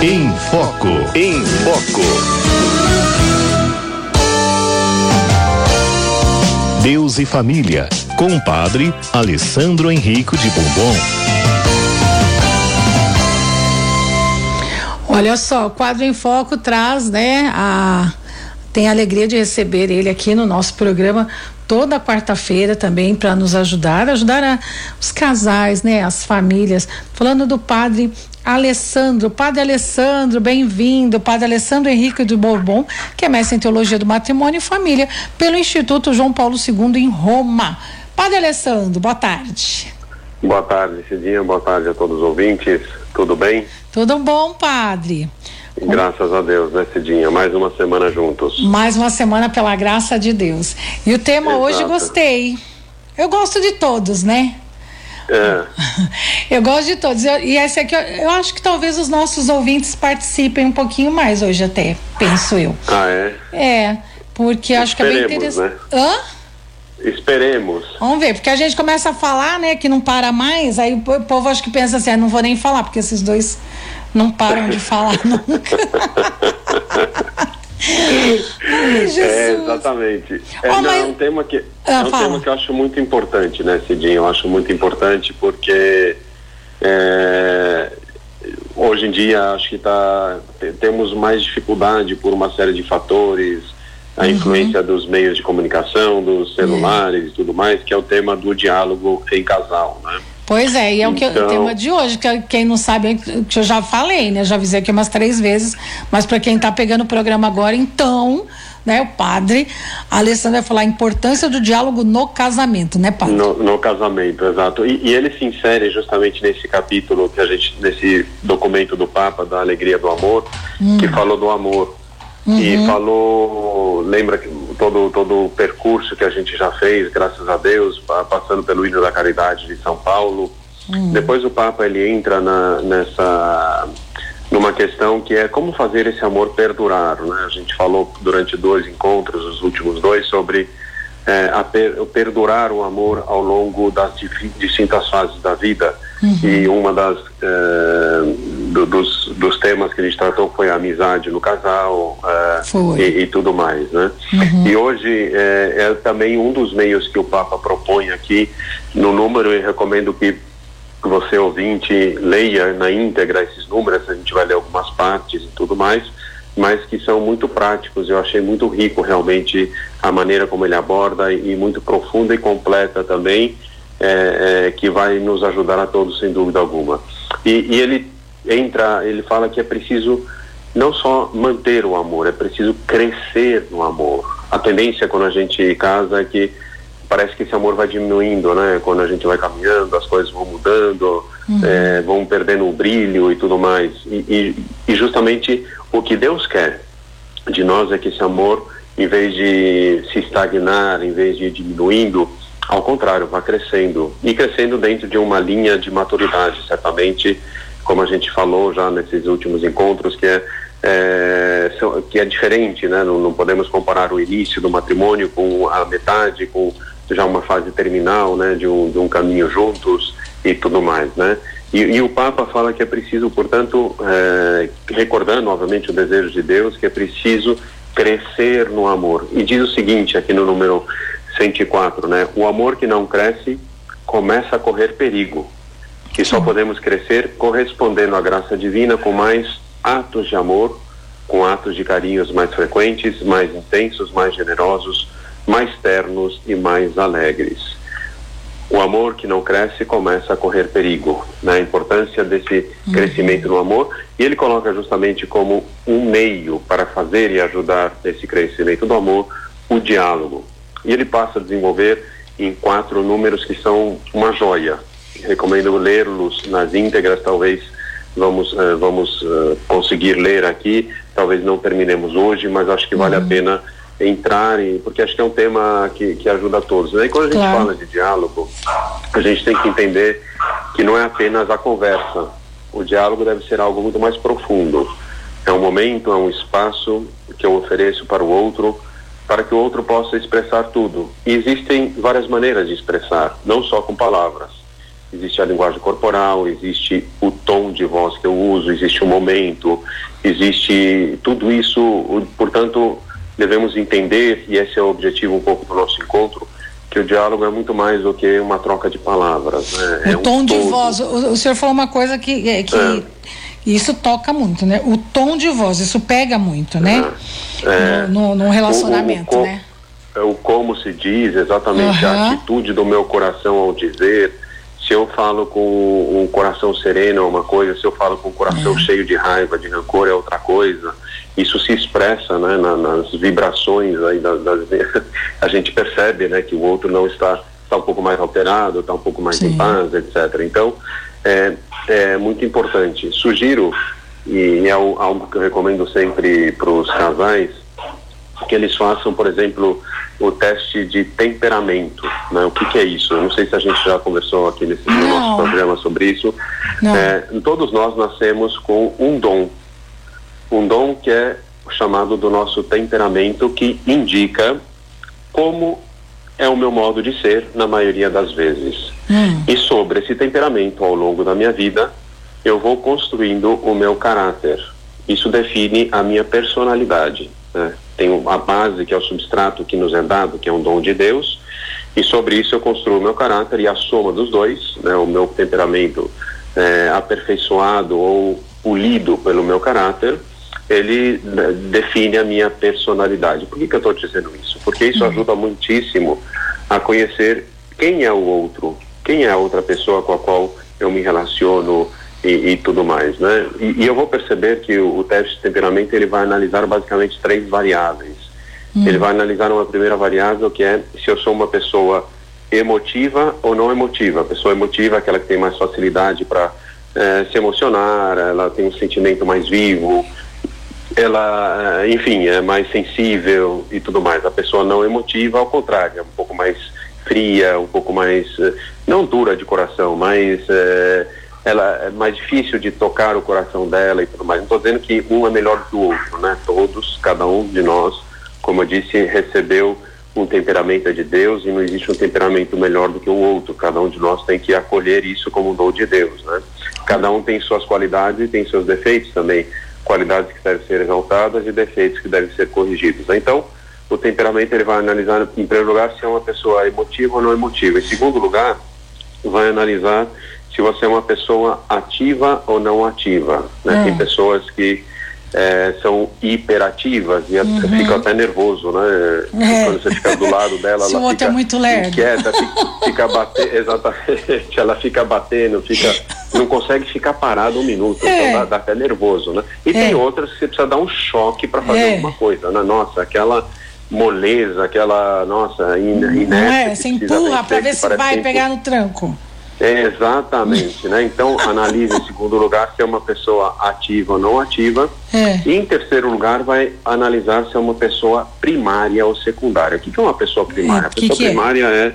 Em Foco. Em Foco. Deus e Família, com o padre Alessandro Henrico de Bombom. Olha só, o quadro em foco traz, né, a tem a alegria de receber ele aqui no nosso programa toda quarta-feira também para nos ajudar, ajudar a, os casais, né, as famílias. Falando do padre Alessandro, Padre Alessandro, bem-vindo, Padre Alessandro Henrique de Bourbon, que é mestre em Teologia do Matrimônio e Família pelo Instituto João Paulo II em Roma. Padre Alessandro, boa tarde. Boa tarde, Cidinha, boa tarde a todos os ouvintes, tudo bem? Tudo bom, Padre. Graças a Deus, né, Cidinha? Mais uma semana juntos. Mais uma semana pela graça de Deus. E o tema Exato. hoje gostei. Eu gosto de todos, né? É. Eu gosto de todos. Eu, e esse aqui, eu, eu, acho que talvez os nossos ouvintes participem um pouquinho mais hoje até, penso eu. Ah, é? É, porque Esperemos, acho que é bem interessante. Né? Hã? Esperemos. Vamos ver, porque a gente começa a falar, né, que não para mais, aí o povo acho que pensa assim, ah, não vou nem falar, porque esses dois não param de falar nunca. Ai, é, exatamente. É, oh, não, mas... é um tema que ah, é um tema que eu acho muito importante, né, Cidinho? Eu acho muito importante porque é, hoje em dia acho que tá, temos mais dificuldade por uma série de fatores, a uhum. influência dos meios de comunicação, dos celulares e tudo mais, que é o tema do diálogo em casal, né? Pois é, e é então... o, que, o tema de hoje, que quem não sabe, que eu já falei, né? Já avisei aqui umas três vezes, mas para quem está pegando o programa agora, então, né, o padre Alessandro vai falar a importância do diálogo no casamento, né, padre? No, no casamento, exato. E, e, ele se insere justamente nesse capítulo que a gente, nesse documento do Papa, da Alegria do Amor, hum. que falou do amor. Uhum. E falou, lembra que todo, todo o percurso que a gente já fez, graças a Deus, passando pelo hino da caridade de São Paulo. Uhum. Depois o Papa ele entra na, nessa numa questão que é como fazer esse amor perdurar, né? A gente falou durante dois encontros, os últimos dois, sobre é, per, perdurar o amor ao longo das distintas fases da vida. Uhum. E uma das é, do, dos, dos temas que a gente tratou foi a amizade no casal é, e, e, tudo mais, né? Uhum. E hoje é, é, também um dos meios que o Papa propõe aqui no número e recomendo que você ouvinte leia na íntegra esses números. A gente vai ler algumas partes e tudo mais mas que são muito práticos. Eu achei muito rico realmente a maneira como ele aborda e muito profunda e completa também, é, é, que vai nos ajudar a todos sem dúvida alguma. E, e, ele entra, ele fala que é preciso não só manter o amor, é preciso crescer no amor. A tendência quando a gente casa é que parece que esse amor vai diminuindo, né? Quando a gente vai caminhando, as coisas vão mudando, uhum. é, vão perdendo o brilho e tudo mais. E, e, e, justamente o que Deus quer de nós é que esse amor, em vez de se estagnar, em vez de ir diminuindo, ao contrário, vá crescendo. E crescendo dentro de uma linha de maturidade, certamente, como a gente falou já nesses últimos encontros, que é é, que é diferente, né? Não, não, podemos comparar o início do matrimônio com a metade, com já uma fase terminal, né, de um, de um caminho juntos e tudo mais, né? E, e o Papa fala que é preciso, portanto, é, recordando novamente o desejo de Deus, que é preciso crescer no amor. E diz o seguinte aqui no número 104, né? O amor que não cresce começa a correr perigo, que só podemos crescer correspondendo à graça divina com mais atos de amor, com atos de carinhos mais frequentes, mais intensos, mais generosos, mais ternos e mais alegres. O amor que não cresce começa a correr perigo, né? A importância desse uhum. crescimento no amor e ele coloca justamente como um meio para fazer e ajudar esse crescimento do amor o diálogo. E ele passa a desenvolver em quatro números que são uma joia. Recomendo lê-los nas íntegras, talvez vamos uh, vamos uh, conseguir ler aqui. Talvez não terminemos hoje, mas acho que vale uhum. a pena entrarem, porque acho que é um tema que, que ajuda a todos. Né? E quando a gente claro. fala de diálogo, a gente tem que entender que não é apenas a conversa. O diálogo deve ser algo muito mais profundo. É um momento, é um espaço que eu ofereço para o outro, para que o outro possa expressar tudo. E existem várias maneiras de expressar, não só com palavras. existe a linguagem corporal, existe o tom de voz que eu uso, existe o momento, existe tudo isso, portanto, devemos entender, e esse é o objetivo um pouco do nosso encontro, que o diálogo é muito mais do que uma troca de palavras. Né? O é tom um de voz, o, o, senhor falou uma coisa que, é, que é. Isso toca muito, né? O tom de voz, isso pega muito, né? É. No, no, no, relacionamento, o, o, né? O como se diz, exatamente uhum. a atitude do meu coração ao dizer, se eu falo com um coração sereno é uma coisa, se eu falo com um coração é. cheio de raiva, de rancor é outra coisa. Isso se expressa né, na, nas vibrações aí das, das, a gente percebe né, que o outro não está está um pouco mais alterado, está um pouco mais Sim. em paz, etc. Então é, é muito importante. Sugiro e é algo que eu recomendo sempre para os casais que eles façam, por exemplo, o teste de temperamento. Né? O que, que, é isso? Eu não sei se a gente já conversou aqui nesse no nosso programa sobre isso. É, todos nós nascemos com um dom. Um dom que é chamado do nosso temperamento, que indica como é o meu modo de ser na maioria das vezes. Hum. E sobre esse temperamento, ao longo da minha vida, eu vou construindo o meu caráter. Isso define a minha personalidade. Né? Tem a base, que é o substrato que nos é dado, que é um dom de Deus, e sobre isso eu construo o meu caráter e a soma dos dois, né, o meu temperamento é, aperfeiçoado ou polido pelo meu caráter, ele né, define a minha personalidade. Por que, que eu estou dizendo isso? Porque isso uhum. ajuda muitíssimo a conhecer quem é o outro, quem é a outra pessoa com a qual eu me relaciono, e, e tudo mais, né? E, e, eu vou perceber que o, o, teste de temperamento ele vai analisar basicamente três variáveis. Hum. Ele vai analisar uma primeira variável que é se eu sou uma pessoa emotiva ou não emotiva. A pessoa emotiva é aquela que tem mais facilidade para é, se emocionar, ela tem um sentimento mais vivo, ela, é, enfim, é mais sensível e tudo mais. A pessoa não emotiva, ao contrário, é um pouco mais fria, um pouco mais, é, não dura de coração, mas é, ela é mais difícil de tocar o coração dela e tudo mais. Não estou dizendo que um é melhor do que o outro, né? Todos, cada um de nós, como eu disse, recebeu um temperamento de Deus e não existe um temperamento melhor do que o outro. Cada um de nós tem que acolher isso como um dom de Deus, né? Cada um tem suas qualidades e tem seus defeitos também. Qualidades que devem ser exaltadas e defeitos que devem ser corrigidos. Então, o temperamento ele vai analisar, em primeiro lugar, se é uma pessoa emotiva ou não emotiva. Em segundo lugar, vai analisar se você é uma pessoa ativa ou não ativa. Né? É. Tem pessoas que é, são hiperativas e uhum. fica até nervoso, né? É. Quando você fica do lado dela, Se ela fica é muito lerdo. inquieta, fica, fica batendo, exatamente, ela fica batendo, fica, não consegue ficar parada um minuto, é. então dá, dá, até nervoso, né? E tem é. outras que você precisa dar um choque para fazer é. alguma coisa, né? Nossa, aquela moleza, aquela, nossa, in, inércia. Não é, você empurra para ver se vai pegar no tranco. Exatamente, né? Então analise em segundo lugar se é uma pessoa ativa ou não ativa. É. E em terceiro lugar vai analisar se é uma pessoa primária ou secundária. O que, que é uma pessoa primária? É, a pessoa que que é? primária é? é?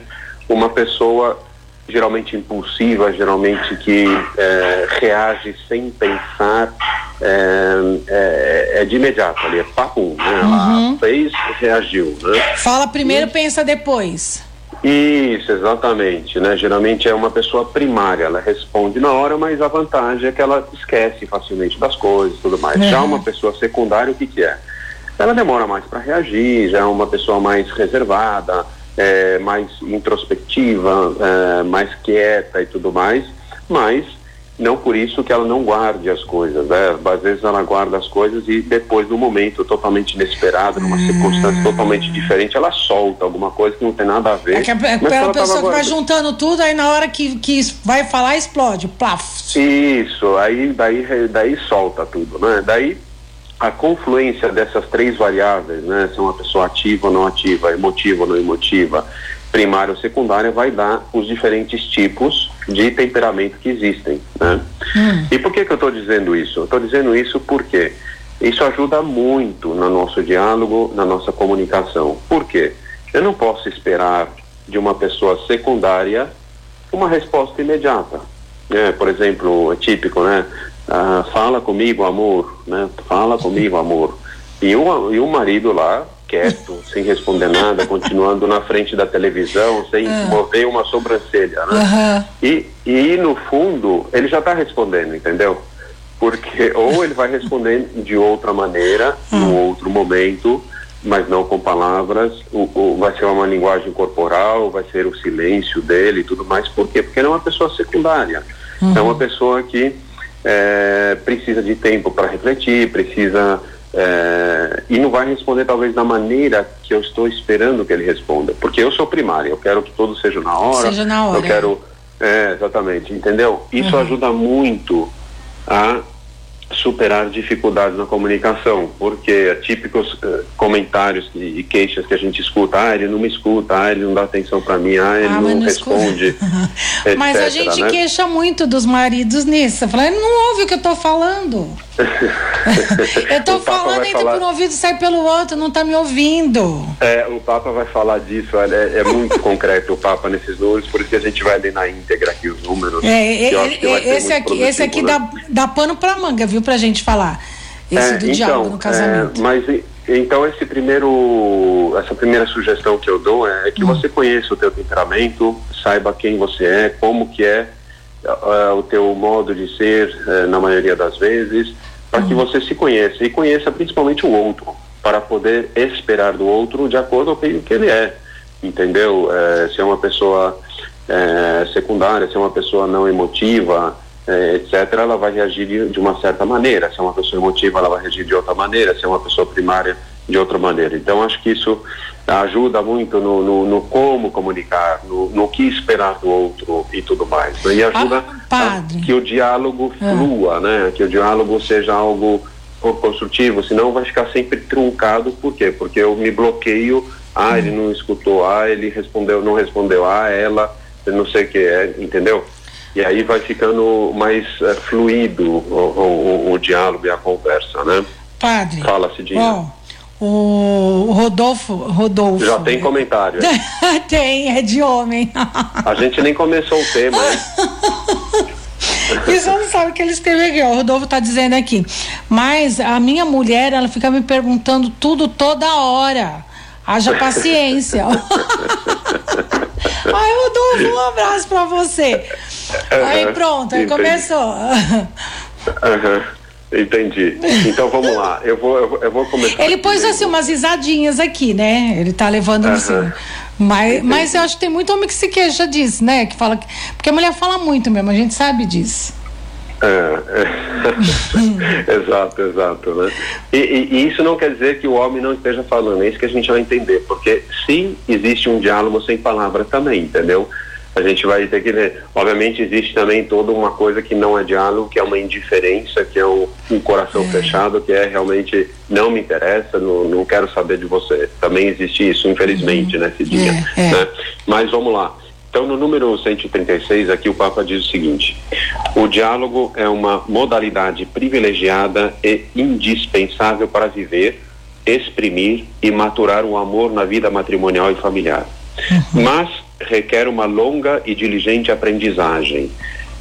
uma pessoa geralmente impulsiva, geralmente que é, reage sem pensar, é, é, é, de imediato ali, é papo, né? Uhum. Ela fez, reagiu, né? Fala primeiro, e... pensa depois. Isso, exatamente, né? Geralmente é uma pessoa primária, ela responde na hora, mas a vantagem é que ela esquece facilmente das coisas e tudo mais. Já uma pessoa secundária, o que que é? Ela demora mais para reagir, já é uma pessoa mais reservada, é, mais introspectiva, é, mais quieta e tudo mais, mas não por isso que ela não guarde as coisas, né? Às vezes ela guarda as coisas e depois, num momento totalmente inesperado, numa hum. circunstância totalmente diferente, ela solta alguma coisa que não tem nada a ver. É que a, aquela pessoa que vai juntando tudo, aí na hora que, que vai falar, explode, plaf. Isso, aí daí, daí solta tudo, né? Daí a confluência dessas três variáveis, né? Se é uma pessoa ativa ou não ativa, emotiva ou não emotiva, primária ou secundária, vai dar os diferentes tipos de temperamento que existem. Né? Hum. E por que, que eu estou dizendo isso? Eu estou dizendo isso porque isso ajuda muito no nosso diálogo, na nossa comunicação. Por quê? Eu não posso esperar de uma pessoa secundária uma resposta imediata. Né? Por exemplo, é típico, né? Ah, fala comigo, amor, né? Fala comigo, amor. E o, e o marido lá quieto, sem responder nada, continuando na frente da televisão, sem uhum. mover uma sobrancelha, né? Uhum. E, e no fundo, ele já está respondendo, entendeu? Porque ou ele vai responder de outra maneira, uhum. num outro momento, mas não com palavras, o, o, vai ser uma linguagem corporal, vai ser o silêncio dele e tudo mais. Por quê? Porque ele é uma pessoa secundária. É uma pessoa que é, precisa de tempo para refletir, precisa é, e não vai responder talvez da maneira que eu estou esperando que ele responda, porque eu sou primário, eu quero que tudo seja na hora, seja na hora. eu quero, é, exatamente, entendeu? Isso uhum. ajuda muito a superar dificuldades na comunicação, porque típicos uh, comentários e, e, queixas que a gente escuta, ah, ele não me escuta, ah, ele não dá atenção para mim, ah, ele ah, não, não, responde. etc, mas a gente né? queixa muito dos maridos nisso, falando, ele não ouve o que eu estou falando. eu estou falando, entra falar... por um ouvido e sai pelo outro, não está me ouvindo. É, o Papa vai falar disso, é, é muito concreto o Papa nesses números, por isso que a gente vai ler na íntegra aqui os números. É, é, é esse, aqui, esse aqui né? dá, dá pano para manga, viu, pra gente falar. Esse é, do então, diálogo no casamento. É, mas então esse primeiro, essa primeira sugestão que eu dou é, que hum. você conheça o teu temperamento, saiba quem você é, como que é uh, o teu modo de ser uh, na maioria das vezes, para hum. que você se conheça e conheça principalmente o outro, para poder esperar do outro de acordo com o que ele é, entendeu? Uh, se é uma pessoa secundária, se é uma pessoa não emotiva, é, etc., ela vai reagir de, de, uma certa maneira. Se é uma pessoa emotiva, ela vai reagir de outra maneira. Se é uma pessoa primária, de outra maneira. Então, acho que isso ajuda muito no, no, no como comunicar, no, no, que esperar do outro e tudo mais. Né? E ajuda ah, a, que o diálogo ah. flua, né? Que o diálogo seja algo construtivo, senão vai ficar sempre truncado. Por quê? Porque eu me bloqueio. Ah, ele não escutou. Ah, ele respondeu, não respondeu. Ah, ela, não sei o que é, entendeu? E aí vai ficando mais é, fluido o, o, o, diálogo e a conversa, né? Padre. Fala, Cidinha. Bom, o Rodolfo, Rodolfo. Já tem comentário. tem, é de homem. a gente nem começou o tema? E você não sabe o que ele escreveu aqui, ó. O Rodolfo tá dizendo aqui. Mas a minha mulher, ela fica me perguntando tudo toda hora. Haja paciência. Ai, Rodolfo, um abraço pra você. Aí pronto, aí começou. Uhum. Entendi. Então vamos lá. Eu vou, eu vou, eu vou começar. Ele pôs assim umas risadinhas aqui, né? Ele tá levando uhum. assim. Mas, mas eu acho que tem muito homem que se queixa disso, né? Que fala que, porque a mulher fala muito mesmo, a gente sabe disso. É, exato, exato, né? E, e, e, isso não quer dizer que o homem não esteja falando, é isso que a gente vai entender, porque sim, existe um diálogo sem palavras também, entendeu? A gente vai ter que ler. Obviamente existe também toda uma coisa que não é diálogo, que é uma indiferença, que é um, um coração é. fechado, que é realmente não me interessa, não, não quero saber de você. Também existe isso, infelizmente, uhum. né, Cidinha? É, é. Né? Mas vamos lá. Então, no número 136, aqui o Papa diz o seguinte: o diálogo é uma modalidade privilegiada e indispensável para viver, exprimir e maturar o amor na vida matrimonial e familiar. Uhum. Mas requer uma longa e diligente aprendizagem.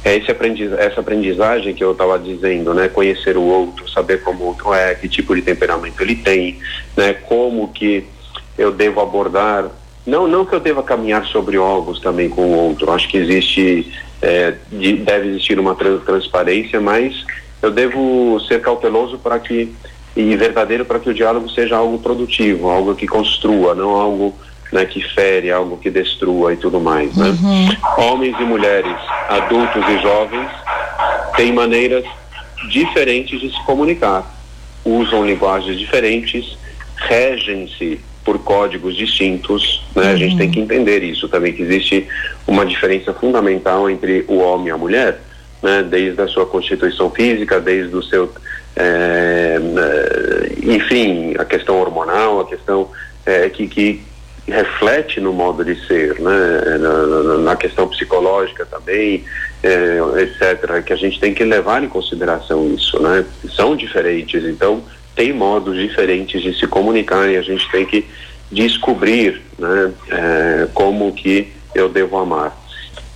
É aprendiz, essa aprendizagem que eu estava dizendo, né? Conhecer o outro, saber como o outro é, que tipo de temperamento ele tem, né? Como que eu devo abordar não, não que eu deva caminhar sobre ovos também com o outro. Acho que existe, é, de, deve existir uma transparência, mas eu devo ser cauteloso para que e verdadeiro para que o diálogo seja algo produtivo, algo que construa, não algo né, que fere, algo que destrua e tudo mais. Né? Uhum. Homens e mulheres, adultos e jovens têm maneiras diferentes de se comunicar, usam linguagens diferentes, regem-se por códigos distintos, né? Uhum. A gente tem que entender isso também, que existe uma diferença fundamental entre o homem e a mulher, né? Desde a sua constituição física, desde o seu, é, enfim, a questão hormonal, a questão é, que, que reflete no modo de ser, né? Na, na questão psicológica também, é, etc. Que a gente tem que levar em consideração isso, né? São diferentes, então tem modos diferentes de se comunicar e a gente tem que descobrir né, é, como que eu devo amar.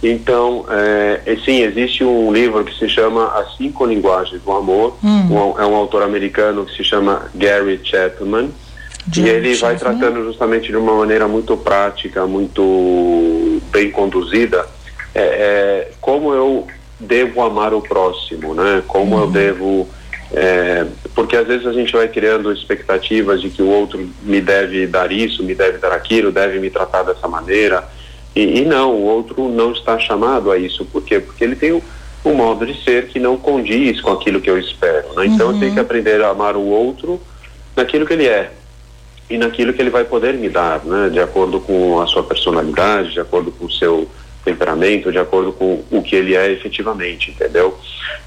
Então, é, sim, existe um livro que se chama As Cinco Linguagens do Amor, hum. um, é um autor americano que se chama Gary Chapman, e ele vai tratando justamente de uma maneira muito prática, muito bem conduzida, é, é, como eu devo amar o próximo, né? Como uhum. eu devo é, porque às vezes a gente vai criando expectativas de que o outro me deve dar isso, me deve dar aquilo, deve me tratar dessa maneira. E, e não, o outro não está chamado a isso. Por quê? Porque ele tem um, um modo de ser que não condiz com aquilo que eu espero. Né? Então uhum. eu tenho que aprender a amar o outro naquilo que ele é e naquilo que ele vai poder me dar, né? de acordo com a sua personalidade, de acordo com o seu temperamento de acordo com o que ele é efetivamente, entendeu?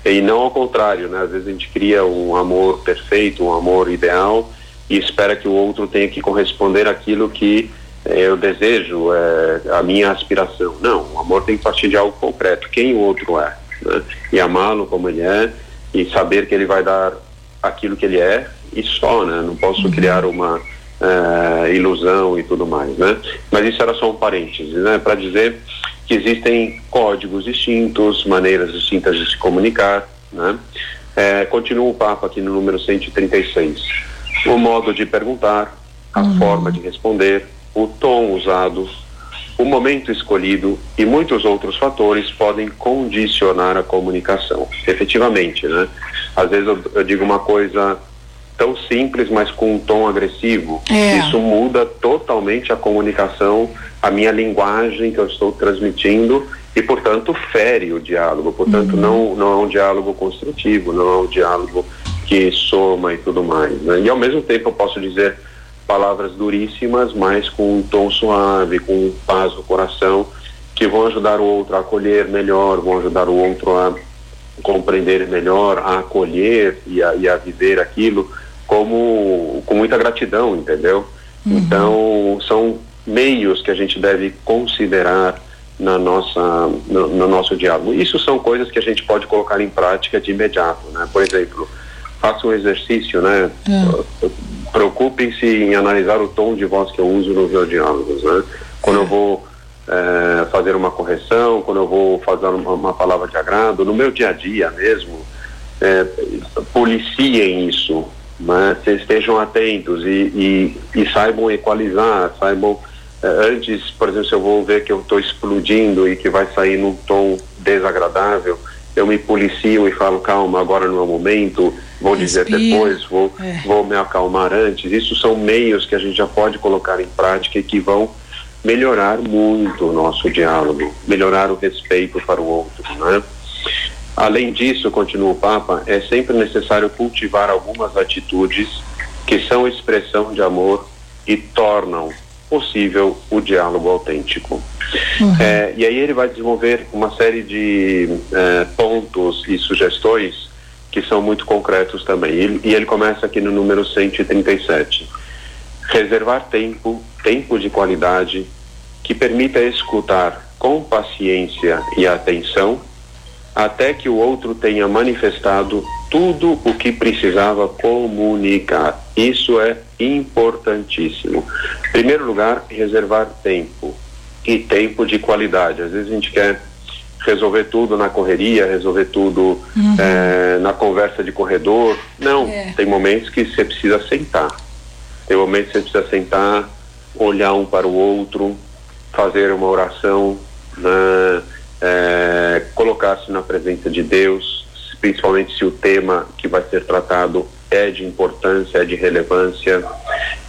E não ao contrário, né? Às vezes a gente cria um amor perfeito, um amor ideal e espera que o outro tenha que corresponder àquilo que eh, eu desejo, é, a minha aspiração. Não, o amor tem que partir de algo concreto, quem o outro é, né? E amá-lo como ele é e saber que ele vai dar aquilo que ele é e só, né? Não posso uhum. criar uma é, ilusão e tudo mais, né? Mas isso era só um parênteses, né? Para dizer que existem códigos distintos, maneiras distintas de se comunicar, né? É, continua o papo aqui no número 136. O modo de perguntar, a uhum. forma de responder, o tom usado, o momento escolhido e muitos outros fatores podem condicionar a comunicação. Efetivamente, né? Às vezes eu, eu digo uma coisa tão simples, mas com um tom agressivo. É. Isso muda totalmente a comunicação, a minha linguagem que eu estou transmitindo e, portanto, fere o diálogo. Portanto, uhum. não, não é um diálogo construtivo, não é um diálogo que soma e tudo mais. Né? E, ao mesmo tempo, eu posso dizer palavras duríssimas, mas com um tom suave, com paz no coração, que vão ajudar o outro a acolher melhor, vão ajudar o outro a compreender melhor, a acolher e a, e a viver aquilo como com muita gratidão, entendeu? Uhum. Então são meios que a gente deve considerar na nossa no, no, nosso diálogo. Isso são coisas que a gente pode colocar em prática de imediato, né? Por exemplo, faça um exercício, né? Uhum. Preocupem-se em analisar o tom de voz que eu uso nos meus diálogos, né? Quando eu vou é, fazer uma correção, quando eu vou fazer uma, uma, palavra de agrado, no meu dia a dia mesmo, é, policiem isso, né? estejam atentos e, e, e saibam equalizar, saibam eh, antes, por exemplo, se eu vou ver que eu estou explodindo e que vai sair num tom desagradável, eu me policio e falo, calma, agora não é o momento, vou Respira. dizer depois, vou, é. vou me acalmar antes. Isso são meios que a gente já pode colocar em prática e que vão melhorar muito o nosso diálogo, melhorar o respeito para o outro, né? Além disso, continua o Papa, é sempre necessário cultivar algumas atitudes que são expressão de amor e tornam possível o diálogo autêntico. Uhum. É, e aí ele vai desenvolver uma série de é, pontos e sugestões que são muito concretos também. E, e ele começa aqui no número 137. Reservar tempo, tempo de qualidade, que permita escutar com paciência e atenção até que o outro tenha manifestado tudo o que precisava comunicar. Isso é importantíssimo. Em primeiro lugar, reservar tempo e tempo de qualidade. Às vezes a gente quer resolver tudo na correria, resolver tudo uhum. é, na conversa de corredor. Não, é. tem momentos que você precisa sentar. Tem momentos que você precisa sentar, olhar um para o outro, fazer uma oração, né? É, colocar-se na presença de Deus, principalmente se o tema que vai ser tratado é de importância, é de relevância,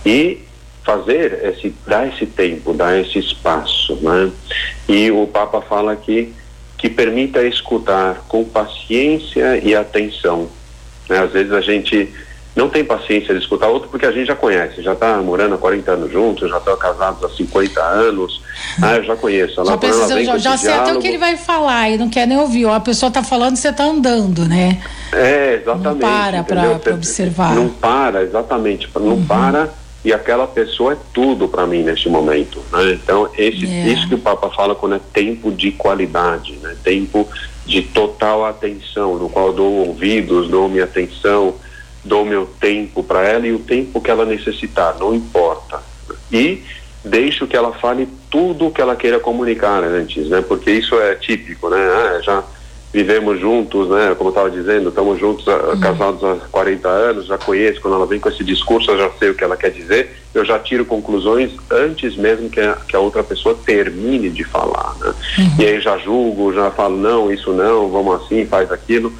e fazer esse, dar esse tempo, dar esse espaço, né? E o Papa fala aqui que permita escutar com paciência e atenção. Né? Às vezes a gente não tem paciência de escutar outro porque a gente já conhece, já está morando há 40 anos juntos, já está casados há 50 anos, ah, eu já conheço. Ela, já precisa, já, já sei até o que ele vai falar e não quer nem ouvir, ó, a pessoa está falando e você está andando, né? É, exatamente. Não para para observar. Não para, exatamente, não uhum. para e aquela pessoa é tudo para mim neste momento, né? Então, esse, é. isso que o Papa fala quando é tempo de qualidade, né? Tempo de total atenção, no qual dou ouvidos, dou minha atenção, dou meu tempo para ela e o tempo que ela necessitar, não importa. E deixo que ela fale tudo o que ela queira comunicar antes, né? Porque isso é típico, né? Ah, já vivemos juntos, né? Como eu estava dizendo, estamos juntos, uhum. casados há 40 anos, já conheço, quando ela vem com esse discurso, eu já sei o que ela quer dizer, eu já tiro conclusões antes mesmo que a, que a outra pessoa termine de falar, né? Uhum. E aí já julgo, já falo, não, isso não, vamos assim, faz aquilo.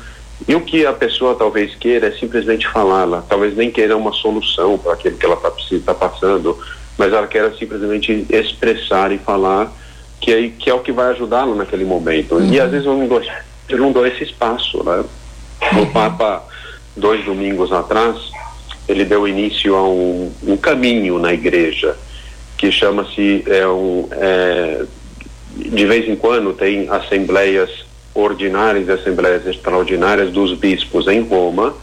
E o que a pessoa talvez queira é simplesmente falá-la, talvez nem queira uma solução para aquilo que ela está tá passando, mas ela quer simplesmente expressar e falar que é, que é o que vai ajudá-lo naquele momento. Uhum. E às vezes eu não, dou, eu não dou esse espaço. Né? O Papa, dois domingos atrás, ele deu início a um, um caminho na igreja que chama-se é um, é, de vez em quando tem assembleias ordinárias e assembleias extraordinárias dos bispos em Roma,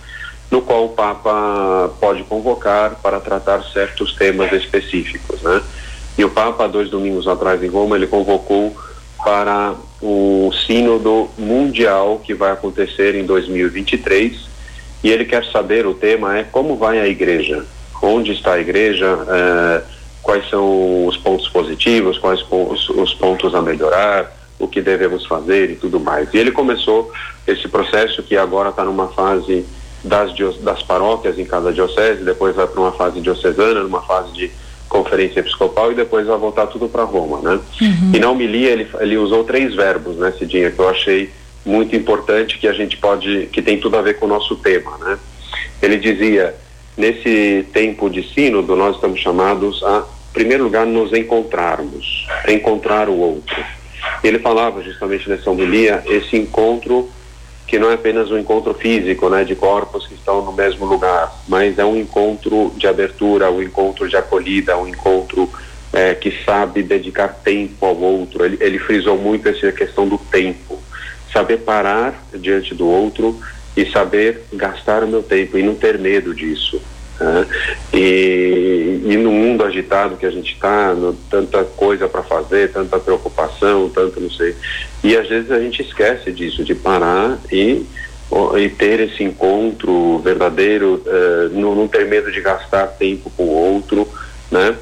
no qual o Papa pode convocar para tratar certos temas específicos, né? E o Papa, dois domingos atrás em Roma, ele convocou para o Sínodo Mundial que vai acontecer em 2023 e ele quer saber, o tema é como vai a igreja, onde está a igreja, eh, quais são os pontos positivos, quais os, os pontos a melhorar, o que devemos fazer e tudo mais. E ele começou esse processo que agora está numa fase das, das paróquias em cada diocese, depois vai para uma fase diocesana, numa fase de conferência episcopal e depois vai voltar tudo para Roma, né? Uhum. E na homilia ele, ele usou três verbos, né, Cidinha, que eu achei muito importante que a gente pode, que tem tudo a ver com o nosso tema, né? Ele dizia, nesse tempo de sínodo nós estamos chamados a, em primeiro lugar, nos encontrarmos, encontrar o outro. Ele falava justamente nessa homilia esse encontro que não é apenas um encontro físico, né, de corpos que estão no mesmo lugar, mas é um encontro de abertura, um encontro de acolhida, um encontro é, que sabe dedicar tempo ao outro. Ele, ele frisou muito essa questão do tempo, saber parar diante do outro e saber gastar o meu tempo e não ter medo disso. Né? E, e no mundo agitado que a gente está, tanta coisa para fazer, tanta preocupação, tanto não sei. E às vezes a gente esquece disso, de parar e, e ter esse encontro verdadeiro, uh, não, não, ter medo de gastar tempo com o outro, né?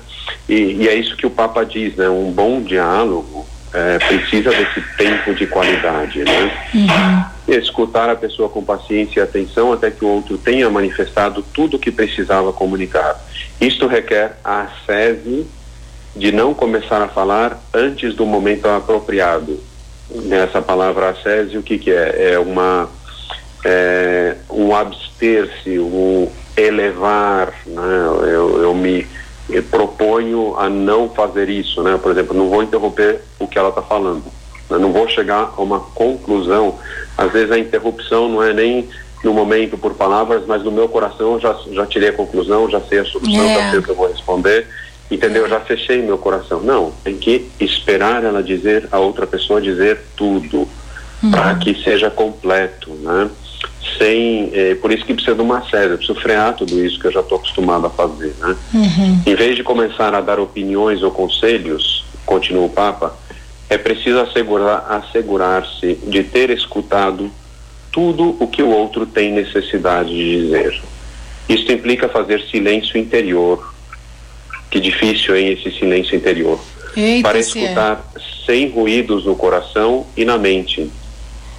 E, e, é isso que o Papa diz, né? Um bom diálogo é, precisa desse tempo de qualidade, né? Uhum. Escutar a pessoa com paciência e atenção até que o outro tenha manifestado tudo o que precisava comunicar. Isto requer a sese de não começar a falar antes do momento apropriado. Nessa palavra ascese, o que, que é? É uma é, um abster-se, um elevar, né? eu, eu me eu proponho a não fazer isso, né? Por exemplo, não vou interromper o que ela está falando, né? não vou chegar a uma conclusão. Às vezes a interrupção não é nem no momento por palavras, mas no meu coração eu já já tirei a conclusão, já sei a solução, yeah. já sei o que eu vou responder, entendeu? Eu já fechei meu coração. Não, tem que esperar ela dizer, a outra pessoa dizer tudo, uhum. para que seja completo, né? sem. É, por isso que precisa de uma série, eu preciso frear tudo isso que eu já estou acostumado a fazer. Né? Uhum. Em vez de começar a dar opiniões ou conselhos, continua o Papa, é preciso assegurar, assegurar-se de ter escutado tudo o que o outro tem necessidade de dizer. Isso implica fazer silêncio interior. Que difícil é esse silêncio interior. Eita, para escutar é. sem ruídos no coração e na mente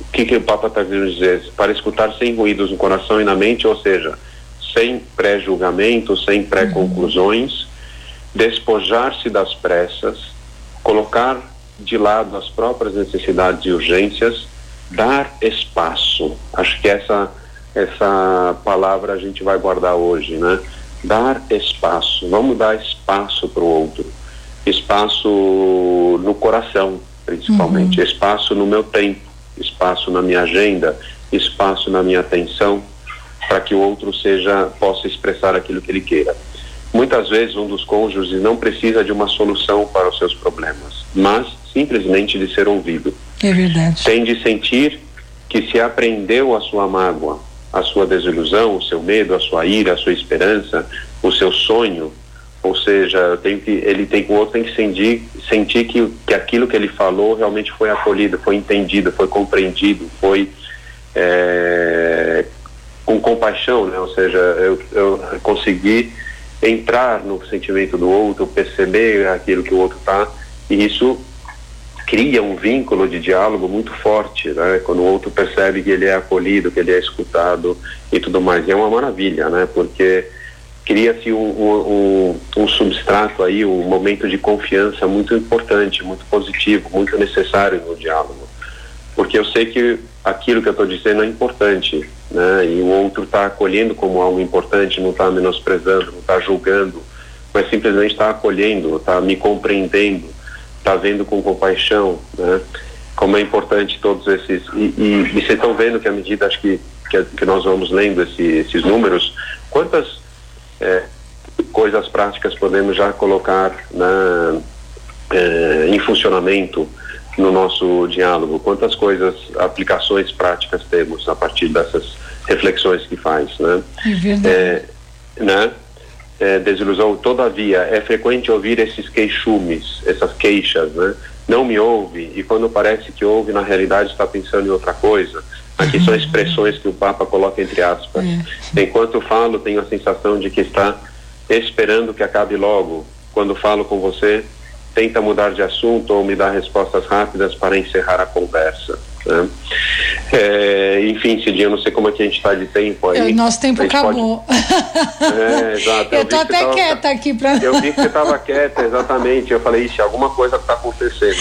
o que, que o Papa está querendo dizer? Para escutar sem ruídos no coração e na mente, ou seja, sem pré-julgamento, sem pré-conclusões, uhum. despojar-se das pressas, colocar de lado as próprias necessidades e urgências, dar espaço. Acho que essa essa palavra a gente vai guardar hoje, né? Dar espaço. Vamos dar espaço para o outro. Espaço no coração, principalmente. Uhum. Espaço no meu tempo espaço na minha agenda, espaço na minha atenção, para que o outro seja possa expressar aquilo que ele queira. Muitas vezes um dos cônjuges não precisa de uma solução para os seus problemas, mas simplesmente de ser ouvido. É verdade. Tem de sentir que se aprendeu a sua mágoa, a sua desilusão, o seu medo, a sua ira, a sua esperança, o seu sonho, ou seja, que, ele tem o outro tem que sentir, sentir que, que aquilo que ele falou realmente foi acolhido, foi entendido, foi compreendido, foi é, com compaixão, né? Ou seja, eu, eu consegui entrar no sentimento do outro, perceber aquilo que o outro está, e isso cria um vínculo de diálogo muito forte, né? Quando o outro percebe que ele é acolhido, que ele é escutado e tudo mais. E é uma maravilha, né? Porque cria-se um, um, um, substrato aí, um momento de confiança muito importante, muito positivo, muito necessário no diálogo. Porque eu sei que aquilo que eu estou dizendo é importante, né? E o outro está acolhendo como algo importante, não está menosprezando, não está julgando, mas simplesmente está acolhendo, está me compreendendo, está vendo com compaixão, né? Como é importante todos esses e, e, e vocês estão vendo que à medida acho que que, que nós vamos lendo esse, esses números, quantas é, coisas práticas podemos já colocar na, é, em funcionamento no nosso diálogo? Quantas coisas, aplicações práticas temos a partir dessas reflexões que faz, né? É verdade. É, né? É, desilusão, todavia, é frequente ouvir esses queixumes, essas queixas, né? Não me ouve e quando parece que ouve, na realidade está pensando em outra coisa. Aqui são expressões que o Papa coloca entre aspas. É. Enquanto falo, tenho a sensação de que está esperando que acabe logo. Quando falo com você, tenta mudar de assunto ou me dar respostas rápidas para encerrar a conversa. Né? É, enfim, Cidinha, eu não sei como é que a gente está de tempo aí. O nosso tempo acabou. Pode... É, exato. Eu, estou até tava... quieta aqui para. Eu vi que você estava quieta, exatamente. Eu falei, ixi, alguma coisa está acontecendo.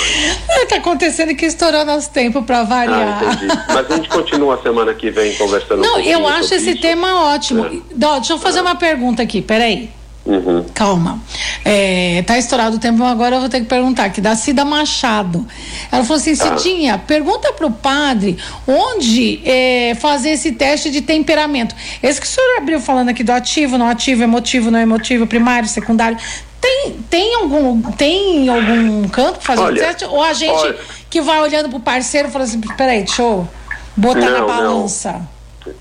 Está acontecendo que estourou nosso tempo para variar. Ah, entendi. Mas a gente continua a semana que vem conversando Não, um eu acho esse isso. tema ótimo. É. deixa eu fazer é. uma pergunta aqui, peraí. Uhum. Calma. É, tá estourado o tempo, agora eu vou ter que perguntar aqui, da Cida Machado. Ela falou assim, ah. Cidinha, pergunta pro padre onde é, fazer esse teste de temperamento. Esse que o senhor abriu falando aqui do ativo, não ativo, emotivo, não emotivo, primário, secundário. Tem, tem, algum, tem algum canto para fazer olha, o teste? Ou a gente olha. que vai olhando pro parceiro e fala assim, peraí, deixa eu botar não, na balança. Não.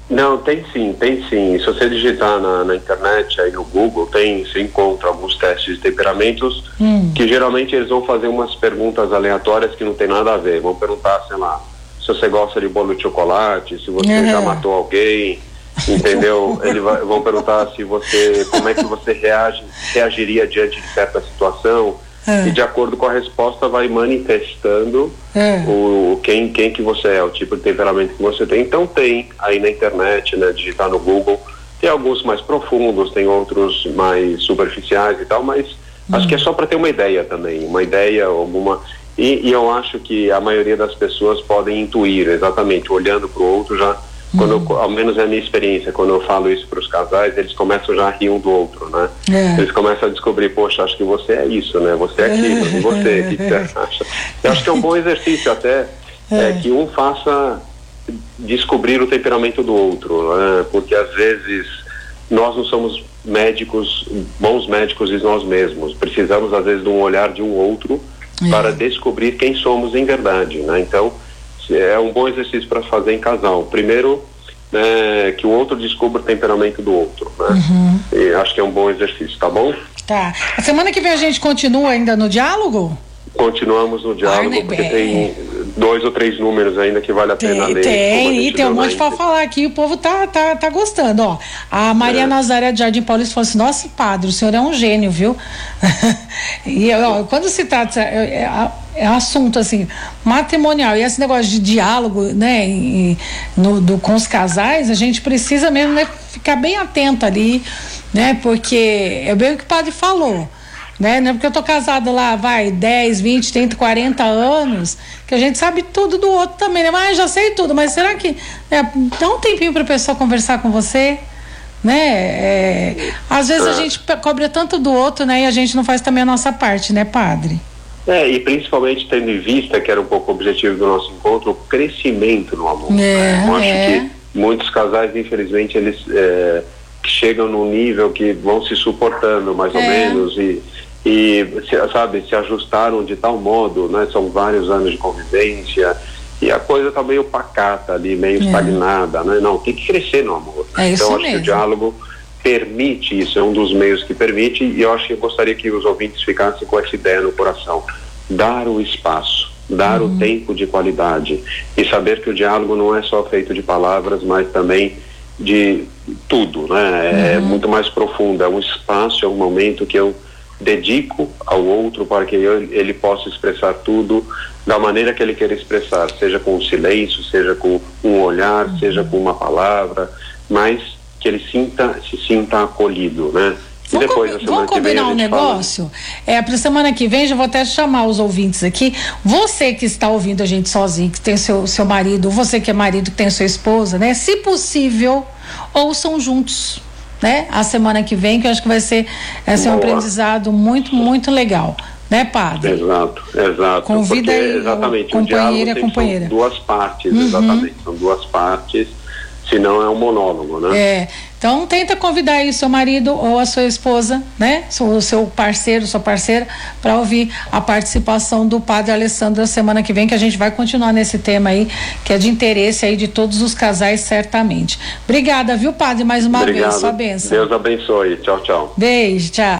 Não, tem sim, tem sim. Se você digitar na, na, internet, aí no Google, tem, você encontra alguns testes de temperamentos hum. que geralmente eles vão fazer umas perguntas aleatórias que não tem nada a ver. Vão perguntar, sei lá, se você gosta de bolo de chocolate, se você uhum. já matou alguém, entendeu? Eles vão perguntar se você, como é que você reage, reagiria diante de certa situação. É. E de acordo com a resposta vai manifestando é. o, quem, quem que você é, o tipo de temperamento que você tem. Então tem aí na internet, né, digitar no Google, tem alguns mais profundos, tem outros mais superficiais e tal, mas hum. acho que é só para ter uma ideia também, uma ideia, alguma. E, e eu acho que a maioria das pessoas podem intuir, exatamente, olhando para o outro já quando eu, ao menos é a minha experiência, quando eu falo isso para os casais, eles começam já a rir um do outro, né? É. Eles começam a descobrir, poxa, acho que você é isso, né? Você é aquilo, e você, o que você acha? Eu acho que é um bom exercício até, é. é que um faça descobrir o temperamento do outro, né? Porque às vezes nós não somos médicos, bons médicos de nós mesmos. Precisamos às vezes de um olhar de um outro é. para descobrir quem somos em verdade, né? Então, é um bom exercício para fazer em casal. Primeiro, né, que o outro descubra o temperamento do outro. Né? Uhum. E acho que é um bom exercício, tá bom? Tá. A semana que vem a gente continua ainda no diálogo? Continuamos no diálogo, porque tem dois ou três números ainda que vale a pena tem, ler. Tem, e tem um monte para falar aqui, o povo tá, tá, tá gostando, ó. A Maria é. Nazaré de Jardim Paulista falou assim, nossa, padre, o senhor é um gênio, viu? e, ó, quando se trata, é, é, é assunto assim, matrimonial, e esse negócio de diálogo, né, e, no, do, com os casais, a gente precisa mesmo, né, ficar bem atento ali, né, porque é bem o que o padre falou, né? Não é porque eu tô casada lá, vai, 10, 20, 30, 40 anos, que a gente sabe tudo do outro também, né? Mas já sei tudo, mas será que é, dá um tempinho para a pessoa conversar com você? Né? É, às vezes a gente cobra tanto do outro, né? E a gente não faz também a nossa parte, né, padre? É, e principalmente tendo em vista, que era um pouco o objetivo do nosso encontro, o crescimento no amor. É, né? Eu acho é. que muitos casais, infelizmente, eles é, chegam num nível que vão se suportando mais ou é. menos e e sabe se ajustaram de tal modo, né? São vários anos de convivência e a coisa está meio pacata ali, meio é. estagnada, né? Não, tem que crescer no amor. É então acho mesmo. que o diálogo permite isso, é um dos meios que permite e eu acho que eu gostaria que os ouvintes ficassem com essa ideia no coração, dar o espaço, dar uhum. o tempo de qualidade e saber que o diálogo não é só feito de palavras, mas também de tudo, né? É uhum. muito mais profundo, é um espaço, é um momento que eu dedico ao outro para que ele, ele possa expressar tudo da maneira que ele quer expressar, seja com o silêncio, seja com um olhar, uhum. seja com uma palavra, mas que ele sinta, se sinta acolhido, né? Vamos, depois, vamos combinar um negócio? Fala... É, para semana que vem, já vou até chamar os ouvintes aqui. Você que está ouvindo a gente sozinho, que tem seu, seu marido, você que é marido, que tem sua esposa, né? Se possível, ouçam juntos né? A semana que vem, que eu acho que vai ser, vai ser um aprendizado muito, muito legal. Né, padre? Exato, exato. Convida Porque, aí exatamente, o companheiro e companheira. São duas partes, uhum. exatamente. São duas partes, senão é um monólogo, né? É. Então tenta convidar aí seu marido ou a sua esposa, né? O seu parceiro, sua parceira, para ouvir a participação do padre Alessandro na semana que vem, que a gente vai continuar nesse tema aí, que é de interesse aí de todos os casais, certamente. Obrigada, viu, padre, mais uma Obrigado. vez. Sua benção. Deus abençoe. Tchau, tchau. Beijo, tchau.